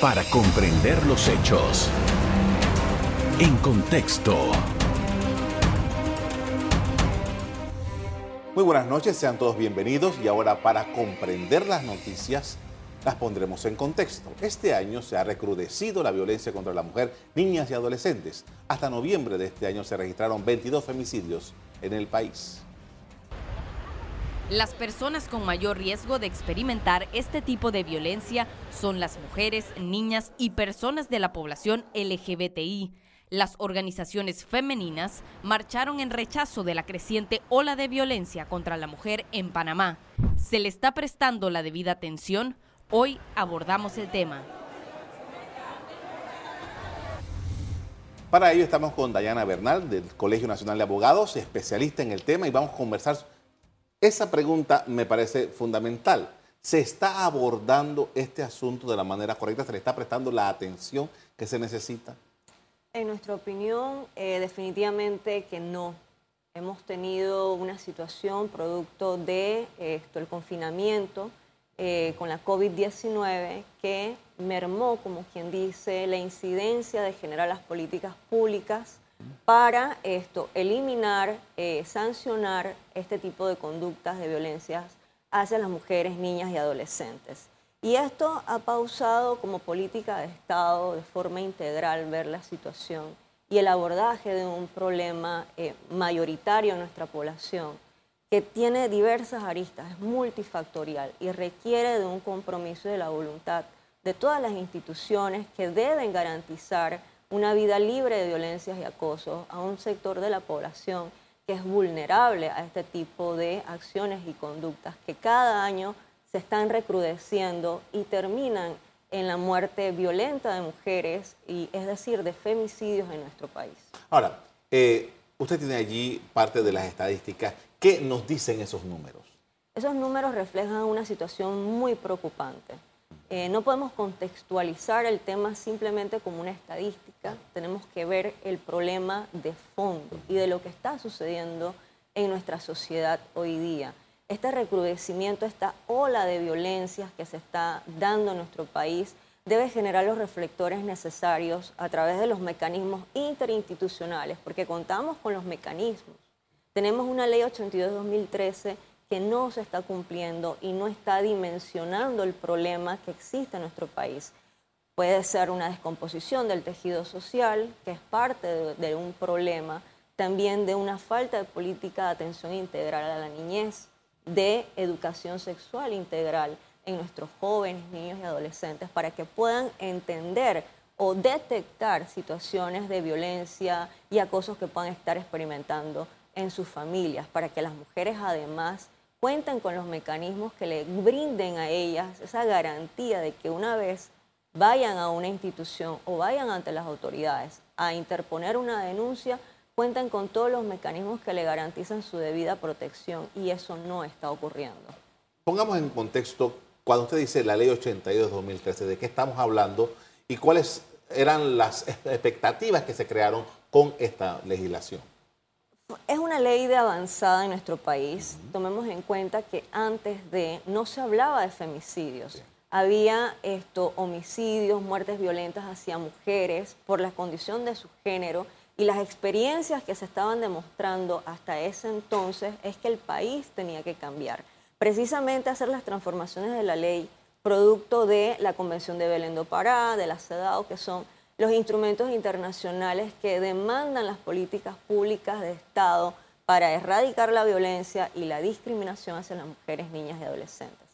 para comprender los hechos. En contexto. Muy buenas noches, sean todos bienvenidos y ahora para comprender las noticias las pondremos en contexto. Este año se ha recrudecido la violencia contra la mujer, niñas y adolescentes. Hasta noviembre de este año se registraron 22 femicidios en el país. Las personas con mayor riesgo de experimentar este tipo de violencia son las mujeres, niñas y personas de la población LGBTI. Las organizaciones femeninas marcharon en rechazo de la creciente ola de violencia contra la mujer en Panamá. ¿Se le está prestando la debida atención? Hoy abordamos el tema. Para ello estamos con Dayana Bernal del Colegio Nacional de Abogados, especialista en el tema, y vamos a conversar esa pregunta me parece fundamental. ¿Se está abordando este asunto de la manera correcta? ¿Se le está prestando la atención que se necesita? En nuestra opinión, eh, definitivamente que no. Hemos tenido una situación producto de esto, el confinamiento eh, con la COVID-19 que mermó, como quien dice, la incidencia de generar las políticas públicas para esto, eliminar, eh, sancionar este tipo de conductas de violencias hacia las mujeres, niñas y adolescentes. Y esto ha pausado como política de Estado de forma integral ver la situación y el abordaje de un problema eh, mayoritario en nuestra población que tiene diversas aristas, es multifactorial y requiere de un compromiso de la voluntad de todas las instituciones que deben garantizar una vida libre de violencias y acosos a un sector de la población que es vulnerable a este tipo de acciones y conductas que cada año se están recrudeciendo y terminan en la muerte violenta de mujeres, y es decir, de femicidios en nuestro país. Ahora, eh, usted tiene allí parte de las estadísticas. ¿Qué nos dicen esos números? Esos números reflejan una situación muy preocupante. Eh, no podemos contextualizar el tema simplemente como una estadística, tenemos que ver el problema de fondo y de lo que está sucediendo en nuestra sociedad hoy día. Este recrudecimiento, esta ola de violencias que se está dando en nuestro país debe generar los reflectores necesarios a través de los mecanismos interinstitucionales, porque contamos con los mecanismos. Tenemos una ley 82-2013 que no se está cumpliendo y no está dimensionando el problema que existe en nuestro país. Puede ser una descomposición del tejido social, que es parte de, un problema, también de una falta de política de atención integral a la niñez, de educación sexual integral en nuestros jóvenes, niños y adolescentes, para que puedan entender o detectar situaciones de violencia y acosos que puedan estar experimentando en sus familias, para que las mujeres además cuenten con los mecanismos que le brinden a ellas esa garantía de que una vez vayan a una institución o vayan ante las autoridades a interponer una denuncia, cuenten con todos los mecanismos que le garantizan su debida protección y eso no está ocurriendo. Pongamos en contexto, cuando usted dice la ley 82-2013, ¿de qué estamos hablando y cuáles eran las expectativas que se crearon con esta legislación? Es una ley de avanzada en nuestro país. Tomemos en cuenta que antes de no se hablaba de femicidios. Había esto, homicidios, muertes violentas hacia mujeres por la condición de su género y las experiencias que se estaban demostrando hasta ese entonces es que el país tenía que cambiar. Precisamente hacer las transformaciones de la ley producto de la Convención de Belén do Pará, de la CEDAW, que son los instrumentos internacionales que demandan las políticas públicas de Estado para erradicar la violencia y la discriminación hacia las mujeres, niñas y adolescentes.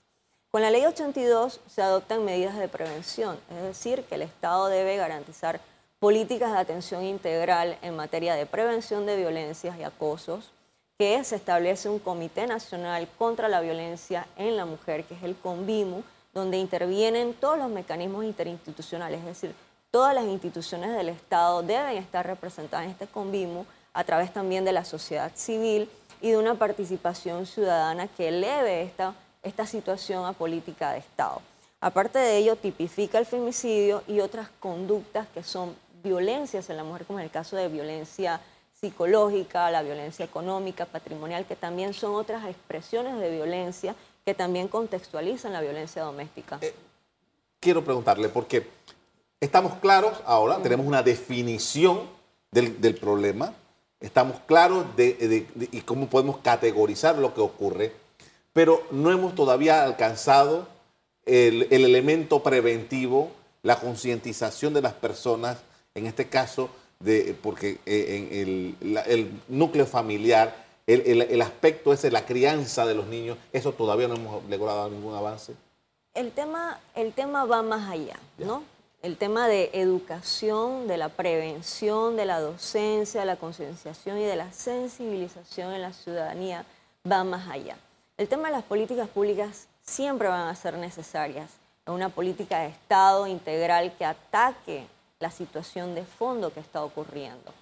Con la Ley 82 se adoptan medidas de prevención, es decir, que el Estado debe garantizar políticas de atención integral en materia de prevención de violencias y acosos, que se establece un Comité Nacional contra la Violencia en la Mujer, que es el CONVIMU, donde intervienen todos los mecanismos interinstitucionales, es decir, todas las instituciones del Estado deben estar representadas en este convimo a través también de la sociedad civil y de una participación ciudadana que eleve esta, esta situación a política de Estado. Aparte de ello, tipifica el femicidio y otras conductas que son violencias en la mujer, como en el caso de violencia psicológica, la violencia económica, patrimonial, que también son otras expresiones de violencia que también contextualizan la violencia doméstica. Eh, quiero preguntarle, porque Estamos claros ahora, tenemos una definición del, del problema, estamos claros de, de, de, y cómo podemos categorizar lo que ocurre, pero no hemos todavía alcanzado el, el elemento preventivo, la concientización de las personas, en este caso, de, porque eh, en el, la, el, núcleo familiar, el, el, el, aspecto ese, la crianza de los niños, eso todavía no hemos logrado ningún avance. El tema, el tema va más allá, ¿no? El tema de educación, de la prevención, de la docencia, de la concienciación y de la sensibilización en la ciudadanía va más allá. El tema de las políticas públicas siempre van a ser necesarias. Una política de Estado integral que ataque la situación de fondo que está ocurriendo.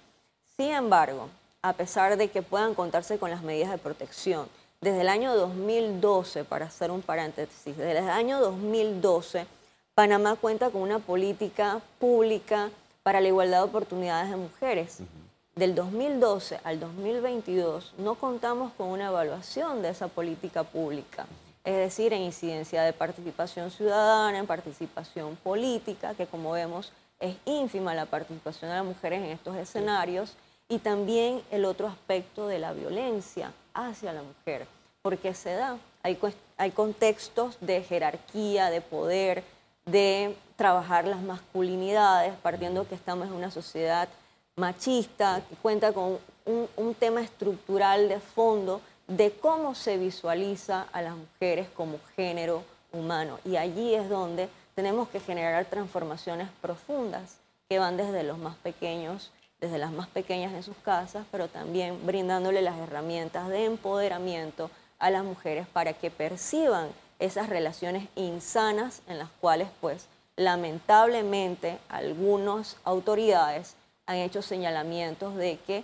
Sin embargo, a pesar de que puedan contarse con las medidas de protección, desde el año 2012, para hacer un paréntesis, desde el año 2012, Panamá cuenta con una política pública para la igualdad de oportunidades de mujeres. Uh -huh. Del 2012 al 2022 no contamos con una evaluación de esa política pública, es decir, en incidencia de participación ciudadana, en participación política, que como vemos es ínfima la participación de las mujeres en estos escenarios, y también el otro aspecto de la violencia hacia la mujer, porque se da, hay, hay contextos de jerarquía, de poder, de trabajar las masculinidades, partiendo que estamos en una sociedad machista, que cuenta con un, un, tema estructural de fondo de cómo se visualiza a las mujeres como género humano. Y allí es donde tenemos que generar transformaciones profundas que van desde los más pequeños, desde las más pequeñas en sus casas, pero también brindándole las herramientas de empoderamiento a las mujeres para que perciban esas relaciones insanas en las cuales, pues, lamentablemente, algunas autoridades han hecho señalamientos de que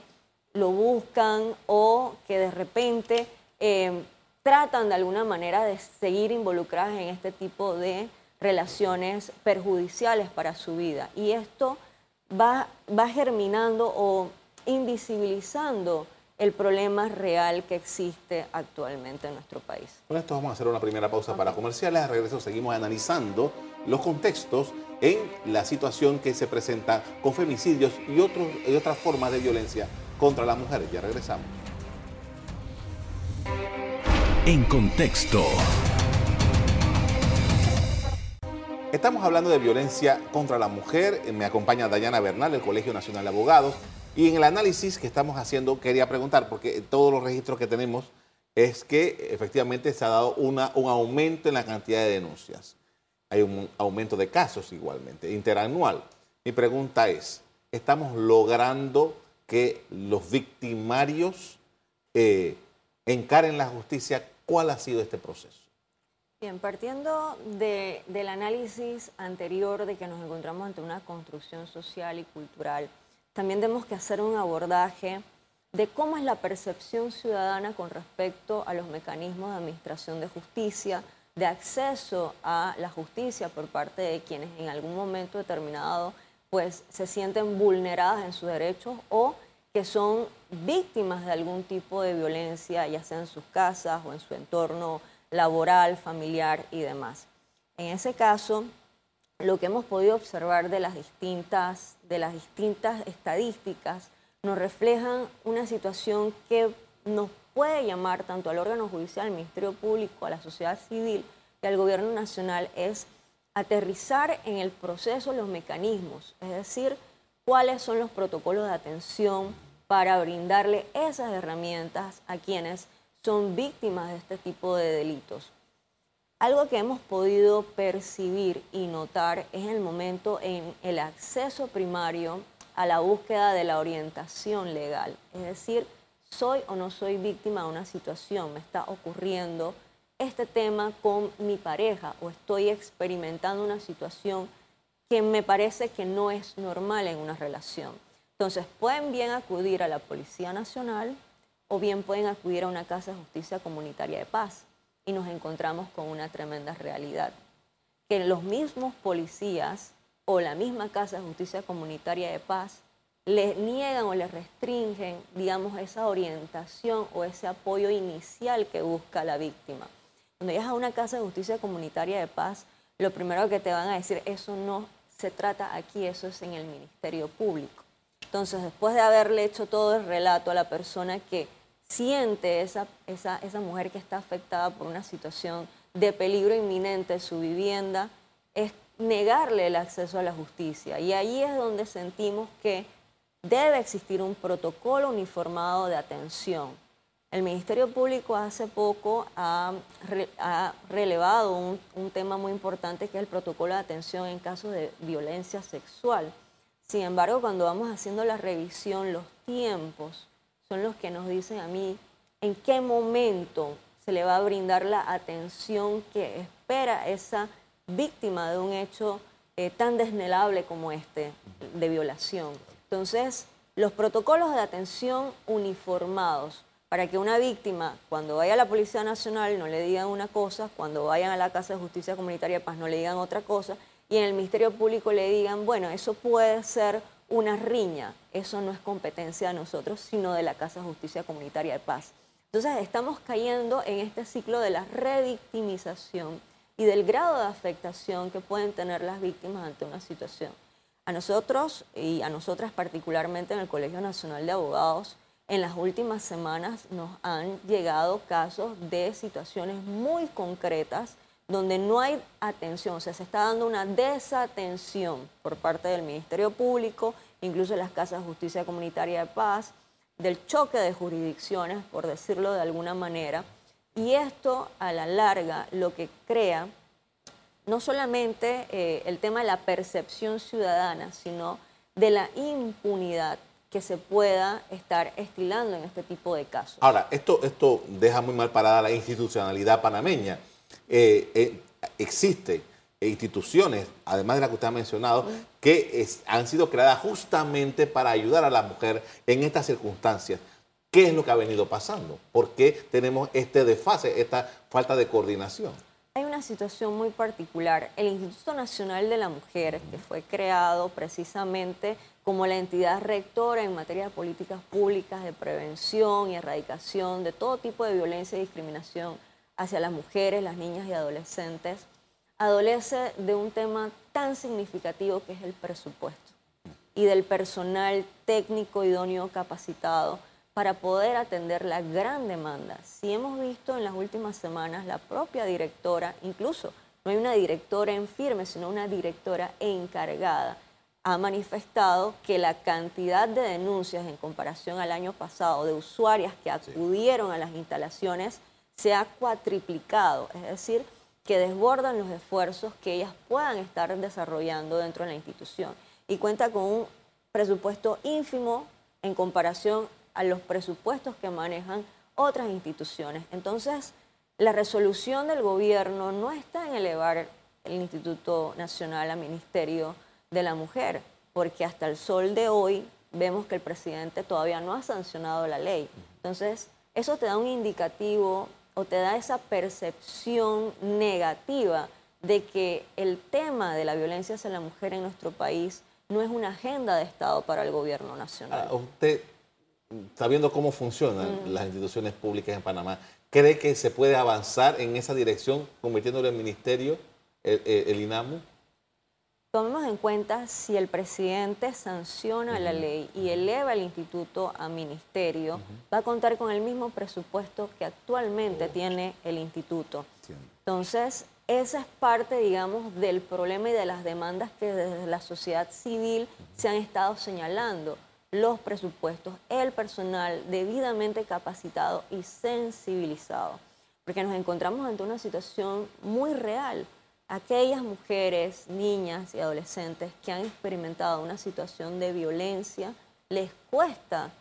lo buscan o que de repente eh, tratan de alguna manera de seguir involucradas en este tipo de relaciones perjudiciales para su vida. Y esto va, va germinando o invisibilizando el problema real que existe actualmente en nuestro país. Con esto vamos a hacer una primera pausa okay. para comerciales. A regreso seguimos analizando los contextos en la situación que se presenta con femicidios y, otros, y otras formas de violencia contra las mujeres. Ya regresamos. En contexto. Estamos hablando de violencia contra la mujer. Me acompaña Dayana Bernal, del Colegio Nacional de Abogados. Y en el análisis que estamos haciendo quería preguntar, porque todos los registros que tenemos es que efectivamente se ha dado un aumento en la cantidad de denuncias. Hay un aumento de casos igualmente, interanual. Mi pregunta es, ¿estamos logrando que los victimarios eh, encaren la justicia? ¿Cuál ha sido este proceso? Bien, partiendo de, del análisis anterior de que nos encontramos ante una construcción social y cultural, también tenemos que hacer un abordaje de cómo es la percepción ciudadana con respecto a los mecanismos de administración de justicia, de acceso a la justicia por parte de quienes en algún momento determinado pues se sienten vulneradas en sus derechos o que son víctimas de algún tipo de violencia, ya sea en sus casas o en su entorno laboral, familiar y demás. En ese caso, lo que hemos podido observar de las distintas, de las distintas estadísticas nos reflejan una situación que nos puede llamar tanto al órgano judicial, al Ministerio Público, a la sociedad civil y al gobierno nacional es aterrizar en el proceso los mecanismos, es decir, cuáles son los protocolos de atención para brindarle esas herramientas a quienes son víctimas de este tipo de delitos. Algo que hemos podido percibir y notar es el momento en el acceso primario a la búsqueda de la orientación legal. Es decir, soy o no soy víctima de una situación, me está ocurriendo este tema con mi pareja o estoy experimentando una situación que me parece que no es normal en una relación. Entonces, pueden bien acudir a la Policía Nacional o bien pueden acudir a una casa de justicia comunitaria de paz y nos encontramos con una tremenda realidad. Que los mismos policías o la misma Casa de Justicia Comunitaria de Paz les niegan o les restringen, digamos, esa orientación o ese apoyo inicial que busca la víctima. Cuando llegas a una Casa de Justicia Comunitaria de Paz, lo primero que te van a decir, eso no se trata aquí, eso es en el Ministerio Público. Entonces, después de haberle hecho todo el relato a la persona que siente esa, esa, esa mujer que está afectada por una situación de peligro inminente en su vivienda, es negarle el acceso a la justicia. Y ahí es donde sentimos que debe existir un protocolo uniformado de atención. El Ministerio Público hace poco ha, relevado un, un, tema muy importante que es el protocolo de atención en casos de violencia sexual. Sin embargo, cuando vamos haciendo la revisión, los tiempos son los que nos dicen a mí en qué momento se le va a brindar la atención que espera esa víctima de un hecho eh, tan desnelable como este de violación. Entonces, los protocolos de atención uniformados para que una víctima, cuando vaya a la Policía Nacional, no le digan una cosa, cuando vayan a la Casa de Justicia Comunitaria Paz, no le digan otra cosa, y en el Ministerio Público le digan, bueno, eso puede ser una riña, eso no es competencia de nosotros, sino de la Casa de Justicia Comunitaria de Paz. Entonces estamos cayendo en este ciclo de la revictimización y del grado de afectación que pueden tener las víctimas ante una situación. A nosotros y a nosotras particularmente en el Colegio Nacional de Abogados, en las últimas semanas nos han llegado casos de situaciones muy concretas donde no hay atención, o sea, se está dando una desatención por parte del Ministerio Público, incluso las casas de justicia comunitaria de paz, del choque de jurisdicciones, por decirlo de alguna manera, y esto a la larga lo que crea no solamente eh, el tema de la percepción ciudadana, sino de la impunidad que se pueda estar estilando en este tipo de casos. Ahora, esto, esto deja muy mal parada la institucionalidad panameña. Eh, eh, existe instituciones, además de la que usted ha mencionado, que han sido creadas justamente para ayudar a la mujer en estas circunstancias. ¿Qué es lo que ha venido pasando? ¿Por qué tenemos este desfase, esta falta de coordinación? Hay una situación muy particular. El Instituto Nacional de la Mujer, que fue creado precisamente como la entidad rectora en materia de políticas públicas de prevención y erradicación de todo tipo de violencia y discriminación hacia las mujeres, las niñas y adolescentes, adolece de un tema tan significativo que es el presupuesto y del personal técnico idóneo capacitado para poder atender la gran demanda. Si hemos visto en las últimas semanas la propia directora, incluso no hay una directora en firme, sino una directora encargada, ha manifestado que la cantidad de denuncias en comparación al año pasado de usuarias que acudieron a las instalaciones se ha cuatriplicado, es decir, que desbordan los esfuerzos que ellas puedan estar desarrollando dentro de la institución y cuenta con un presupuesto ínfimo en comparación a los presupuestos que manejan otras instituciones. Entonces, la resolución del gobierno no está en elevar el Instituto Nacional a Ministerio de la Mujer, porque hasta el sol de hoy vemos que el presidente todavía no ha sancionado la ley. Entonces, eso te da un indicativo o te da esa percepción negativa de que el tema de la violencia hacia la mujer en nuestro país no es una agenda de Estado para el gobierno nacional. Ah, usted, sabiendo cómo funcionan las instituciones públicas en Panamá, ¿cree que se puede avanzar en esa dirección convirtiéndolo en ministerio, el INAMU? Tomemos en cuenta si el presidente sanciona la ley y eleva el instituto a ministerio, va a contar con el mismo presupuesto que actualmente oh. tiene el instituto. Entonces, esa es parte, digamos, del problema y de las demandas que desde la sociedad civil se han estado señalando. Los presupuestos, el personal debidamente capacitado y sensibilizado. Porque nos encontramos ante una situación muy real aquellas mujeres, niñas y adolescentes que han experimentado una situación de violencia, les cuesta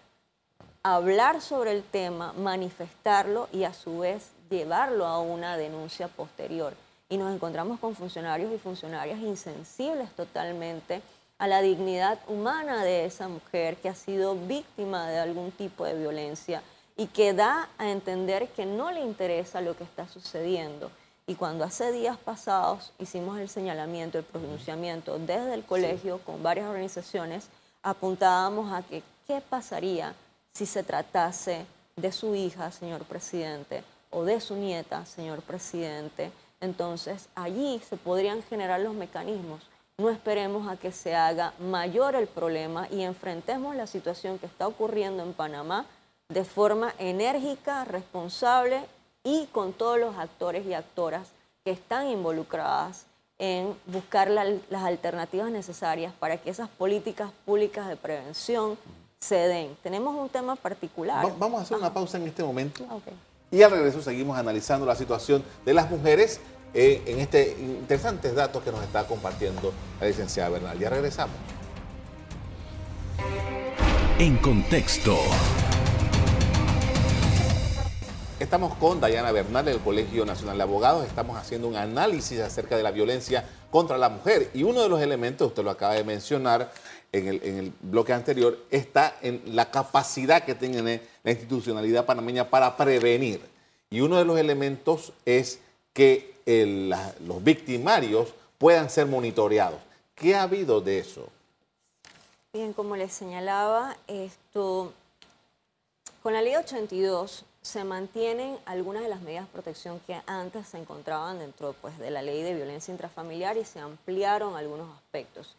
hablar sobre el tema, manifestarlo y a su vez llevarlo a una denuncia posterior. Y nos encontramos con funcionarios y funcionarias insensibles totalmente a la dignidad humana de esa mujer que ha sido víctima de algún tipo de violencia y que da a entender que no le interesa lo que está sucediendo y cuando hace días pasados hicimos el señalamiento, el pronunciamiento desde el colegio con varias organizaciones, apuntábamos a que qué pasaría si se tratase de su hija, señor presidente, o de su nieta, señor presidente. Entonces allí se podrían generar los mecanismos no esperemos a que se haga mayor el problema y enfrentemos la situación que está ocurriendo en Panamá de forma enérgica, responsable y con todos los actores y actoras que están involucradas en buscar las alternativas necesarias para que esas políticas públicas de prevención se den. Tenemos un tema particular. vamos a hacer una pausa en este momento. Y al regreso seguimos analizando la situación de las mujeres eh, en este interesantes datos que nos está compartiendo la licenciada Bernal. Ya regresamos. En contexto. Estamos con Dayana Bernal del Colegio Nacional de Abogados. Estamos haciendo un análisis acerca de la violencia contra la mujer. Y uno de los elementos, usted lo acaba de mencionar en el, bloque anterior, está en la capacidad que tiene la institucionalidad panameña para prevenir. Y uno de los elementos es que los victimarios puedan ser monitoreados. ¿Qué ha habido de eso? Bien, como les señalaba, esto, con la ley 82 se mantienen algunas de las medidas de protección que antes se encontraban dentro pues, de la ley de violencia intrafamiliar y se ampliaron algunos aspectos.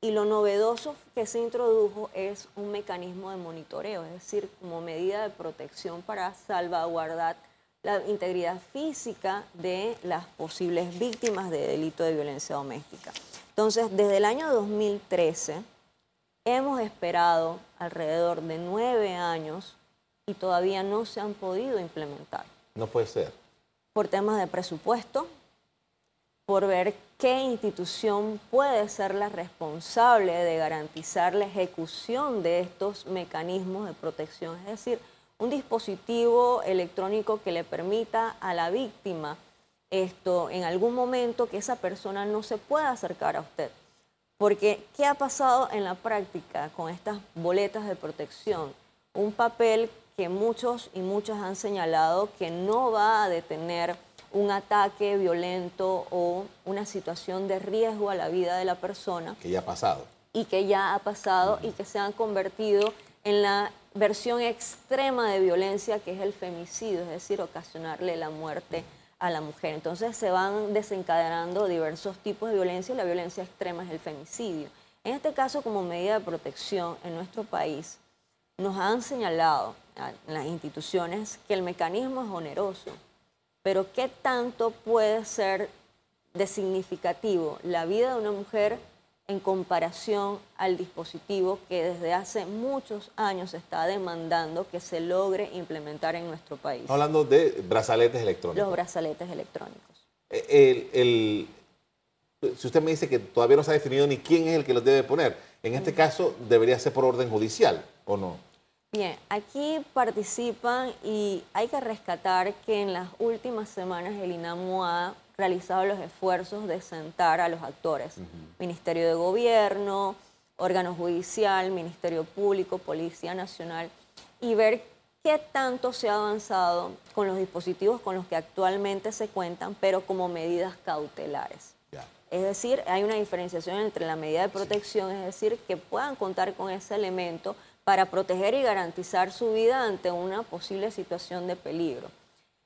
Y lo novedoso que se introdujo es un mecanismo de monitoreo, es decir, como medida de protección para salvaguardar la integridad física de las posibles víctimas de delito de violencia doméstica. Entonces, desde el año 2013 hemos esperado alrededor de nueve años y todavía no se han podido implementar. No puede ser. Por temas de presupuesto, por ver qué institución puede ser la responsable de garantizar la ejecución de estos mecanismos de protección. Es decir, un dispositivo electrónico que le permita a la víctima esto en algún momento que esa persona no se pueda acercar a usted. Porque, ¿qué ha pasado en la práctica con estas boletas de protección? Un papel que muchos y muchas han señalado que no va a detener un ataque violento o una situación de riesgo a la vida de la persona. Que ya ha pasado. Y que ya ha pasado y que se han convertido en la versión extrema de violencia que es el femicidio, es decir, ocasionarle la muerte a la mujer. Entonces se van desencadenando diversos tipos de violencia y la violencia extrema es el femicidio. En este caso, como medida de protección en nuestro país, nos han señalado las instituciones que el mecanismo es oneroso, pero ¿qué tanto puede ser de significativo la vida de una mujer en comparación al dispositivo que desde hace muchos años está demandando que se logre implementar en nuestro país. Hablando de brazaletes electrónicos. Los brazaletes electrónicos. Eh, si usted me dice que todavía no se ha definido ni quién es el que los debe poner, en este caso debería ser por orden judicial, ¿o no? Bien, aquí participan y hay que rescatar que en las últimas semanas el INAMU ha realizado los esfuerzos de sentar a los actores, Ministerio de Gobierno, órgano judicial, Ministerio Público, Policía Nacional, y ver qué tanto se ha avanzado con los dispositivos con los que actualmente se cuentan, pero como medidas cautelares. Es decir, hay una diferenciación entre la medida de protección, es decir, que puedan contar con ese elemento para proteger y garantizar su vida ante una posible situación de peligro.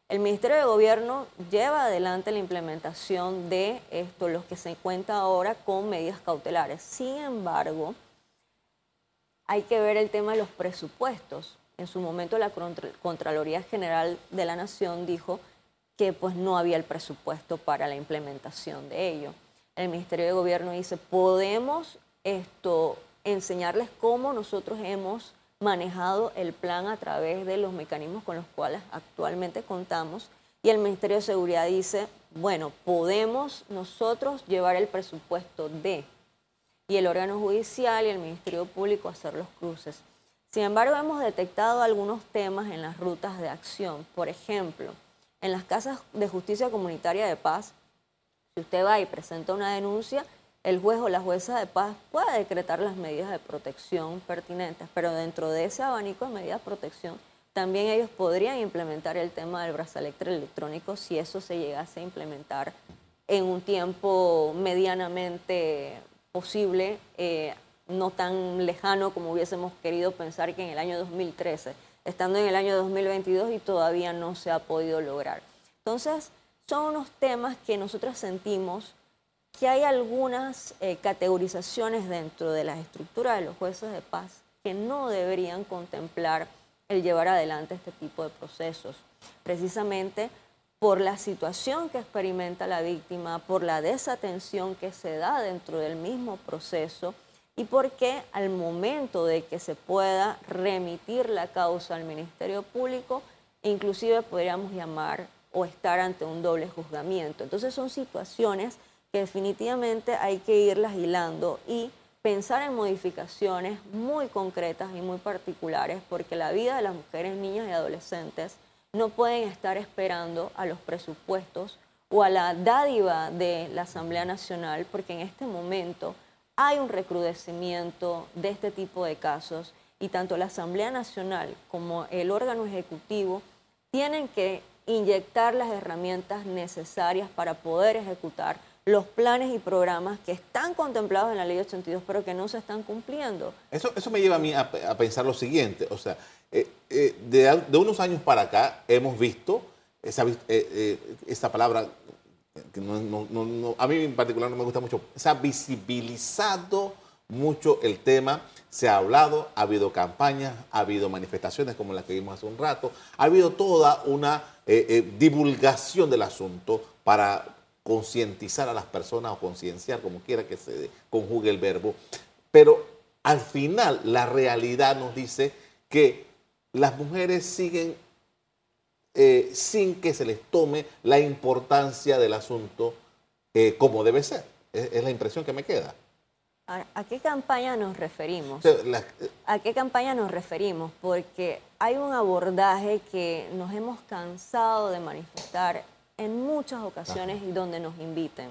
El Ministerio de Gobierno lleva adelante la implementación de esto, los que se cuenta ahora con medidas cautelares. Sin embargo, hay que ver el tema de los presupuestos. En su momento la Contraloría General de la Nación dijo que pues no había el presupuesto para la implementación de ello. El Ministerio de Gobierno dice, podemos esto enseñarles cómo nosotros hemos manejado el plan a través de los mecanismos con los cuales actualmente contamos. Y el Ministerio de Seguridad dice, bueno, podemos nosotros llevar el presupuesto de, y el órgano judicial y el Ministerio Público hacer los cruces. Sin embargo, hemos detectado algunos temas en las rutas de acción. Por ejemplo, en las casas de justicia comunitaria de paz, si usted va y presenta una denuncia, el juez o la jueza de paz puede decretar las medidas de protección pertinentes, pero dentro de ese abanico de medidas de protección, también ellos podrían implementar el tema del brazalete electrónico si eso se llegase a implementar en un tiempo medianamente posible, eh, no tan lejano como hubiésemos querido pensar que en el año 2013, estando en el año 2022 y todavía no se ha podido lograr. Entonces, son unos temas que nosotros sentimos que hay algunas eh, categorizaciones dentro de las estructuras de los jueces de paz que no deberían contemplar el llevar adelante este tipo de procesos, precisamente por la situación que experimenta la víctima, por la desatención que se da dentro del mismo proceso y porque al momento de que se pueda remitir la causa al Ministerio Público, inclusive podríamos llamar o estar ante un doble juzgamiento. Entonces son situaciones definitivamente hay que irlas hilando y pensar en modificaciones muy concretas y muy particulares, porque la vida de las mujeres, niñas y adolescentes no pueden estar esperando a los presupuestos o a la dádiva de la Asamblea Nacional, porque en este momento hay un recrudecimiento de este tipo de casos y tanto la Asamblea Nacional como el órgano ejecutivo tienen que inyectar las herramientas necesarias para poder ejecutar los planes y programas que están contemplados en la ley 82 pero que no se están cumpliendo. Eso, eso me lleva a mí a, pensar lo siguiente, o sea, eh, eh, de, unos años para acá hemos visto esa, eh, esta palabra, que a mí en particular no me gusta mucho, se ha visibilizado mucho el tema, se ha hablado, ha habido campañas, ha habido manifestaciones como las que vimos hace un rato, ha habido toda una divulgación del asunto para concientizar a las personas o concienciar, como quiera que se conjugue el verbo, pero al final la realidad nos dice que las mujeres siguen eh, sin que se les tome la importancia del asunto eh, como debe ser. Es, la impresión que me queda. ¿A qué campaña nos referimos? ¿A qué campaña nos referimos? Porque hay un abordaje que nos hemos cansado de manifestar en muchas ocasiones y donde nos inviten.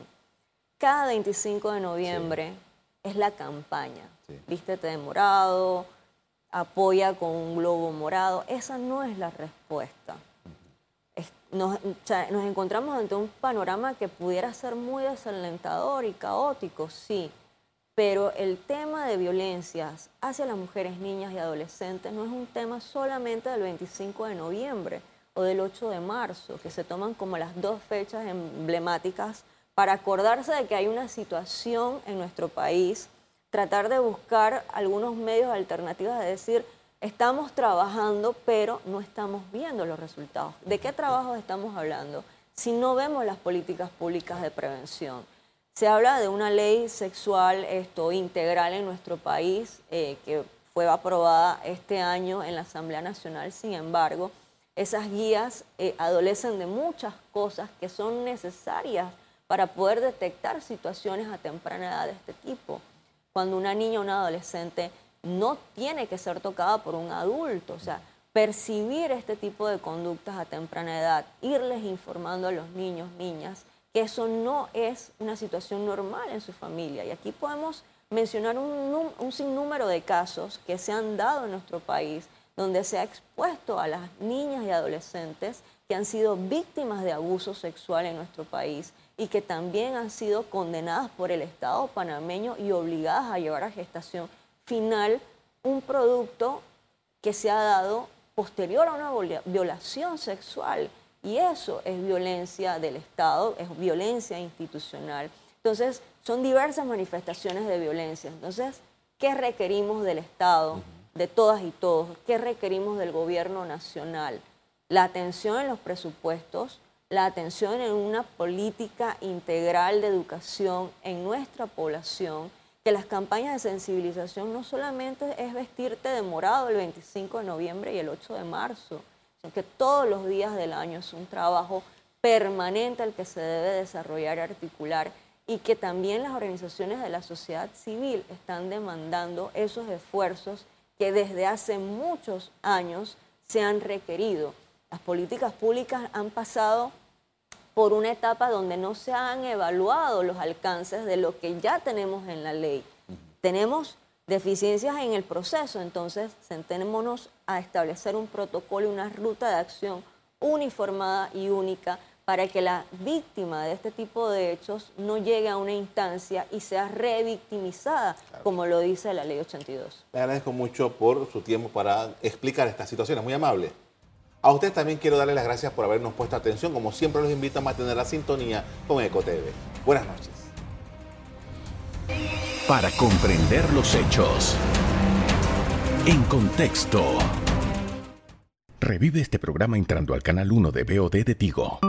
Cada 25 de noviembre es la campaña. Vístete de morado, apoya con un globo morado. Esa no es la respuesta. nos, nos encontramos ante un panorama que pudiera ser muy desalentador y caótico, sí, pero el tema de violencias hacia las mujeres, niñas y adolescentes no es un tema solamente del 25 de noviembre o del 8 de marzo, que se toman como las dos fechas emblemáticas para acordarse de que hay una situación en nuestro país, tratar de buscar algunos medios alternativos de decir, estamos trabajando, pero no estamos viendo los resultados. ¿De qué trabajos estamos hablando? Si no vemos las políticas públicas de prevención. Se habla de una ley sexual esto, integral en nuestro país eh, que fue aprobada este año en la Asamblea Nacional, sin embargo, esas guías eh, adolecen de muchas cosas que son necesarias para poder detectar situaciones a temprana edad de este tipo. Cuando una niña o un adolescente no tiene que ser tocada por un adulto, o sea, percibir este tipo de conductas a temprana edad, irles informando a los niños, niñas, que eso no es una situación normal en su familia. Y aquí podemos mencionar un, un sinnúmero de casos que se han dado en nuestro país donde se ha expuesto a las niñas y adolescentes que han sido víctimas de abuso sexual en nuestro país y que también han sido condenadas por el Estado panameño y obligadas a llevar a gestación final un producto que se ha dado posterior a una violación sexual. Y eso es violencia del Estado, es violencia institucional. Entonces, son diversas manifestaciones de violencia. Entonces, ¿qué requerimos del Estado? De todas y todos. ¿Qué requerimos del gobierno nacional? La atención en los presupuestos, la atención en una política integral de educación en nuestra población, que las campañas de sensibilización no solamente es vestirte de morado el 25 de noviembre y el 8 de marzo, sino que todos los días del año es un trabajo permanente al que se debe desarrollar y articular y que también las organizaciones de la sociedad civil están demandando esos esfuerzos que desde hace muchos años se han requerido. Las políticas públicas han pasado por una etapa donde no se han evaluado los alcances de lo que ya tenemos en la ley. Tenemos deficiencias en el proceso, entonces sentémonos a establecer un protocolo y una ruta de acción uniformada y única para que la víctima de este tipo de hechos no llegue a una instancia y sea revictimizada, como lo dice la ley 82. Le agradezco mucho por su tiempo para explicar esta situación, es muy amable. A usted también quiero darle las gracias por habernos puesto atención. Como siempre los invito a mantener la sintonía con EcoTV. Buenas noches. Para comprender los hechos. En contexto. Revive este programa entrando al canal 1 de BOD de Tigo.